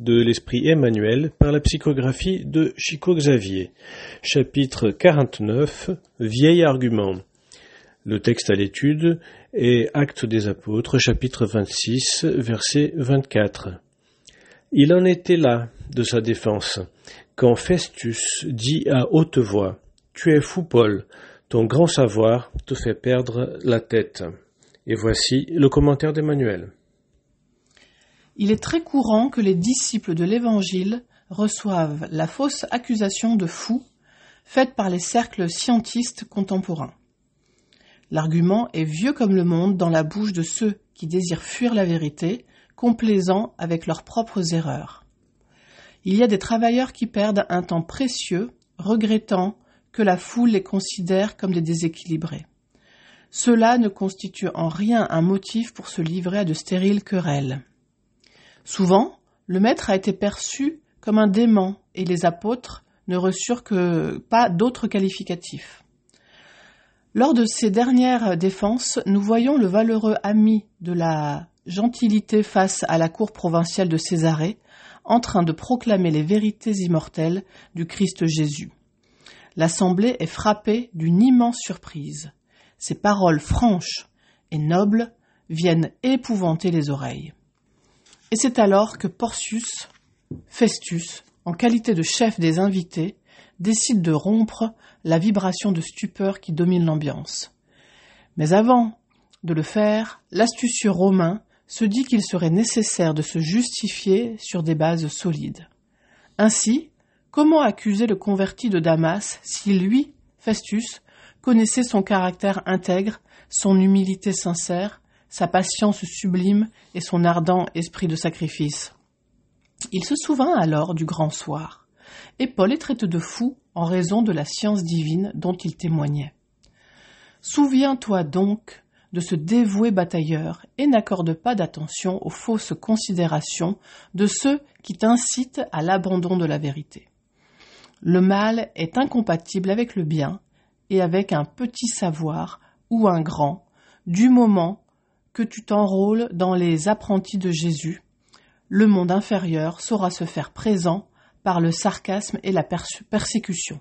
De l'esprit Emmanuel par la psychographie de Chico Xavier. Chapitre 49 Vieil argument. Le texte à l'étude est Actes des Apôtres, chapitre 26, verset 24. Il en était là de sa défense, quand Festus dit à haute voix Tu es fou, Paul, ton grand savoir te fait perdre la tête. Et voici le commentaire d'Emmanuel. Il est très courant que les disciples de l'Évangile reçoivent la fausse accusation de fou faite par les cercles scientistes contemporains. L'argument est vieux comme le monde dans la bouche de ceux qui désirent fuir la vérité, complaisant avec leurs propres erreurs. Il y a des travailleurs qui perdent un temps précieux, regrettant que la foule les considère comme des déséquilibrés. Cela ne constitue en rien un motif pour se livrer à de stériles querelles. Souvent, le maître a été perçu comme un dément et les apôtres ne reçurent que pas d'autres qualificatifs. Lors de ces dernières défenses, nous voyons le valeureux ami de la gentilité face à la cour provinciale de Césarée en train de proclamer les vérités immortelles du Christ Jésus. L'assemblée est frappée d'une immense surprise. Ces paroles franches et nobles viennent épouvanter les oreilles. Et c'est alors que Porcius, Festus, en qualité de chef des invités, décide de rompre la vibration de stupeur qui domine l'ambiance. Mais avant de le faire, l'astucieux Romain se dit qu'il serait nécessaire de se justifier sur des bases solides. Ainsi, comment accuser le converti de Damas si lui, Festus, connaissait son caractère intègre, son humilité sincère, sa patience sublime et son ardent esprit de sacrifice. Il se souvint alors du grand soir, et Paul est traité de fou en raison de la science divine dont il témoignait. Souviens-toi donc de ce dévoué batailleur et n'accorde pas d'attention aux fausses considérations de ceux qui t'incitent à l'abandon de la vérité. Le mal est incompatible avec le bien et avec un petit savoir ou un grand, du moment que tu t'enrôles dans les apprentis de Jésus, le monde inférieur saura se faire présent par le sarcasme et la persécution.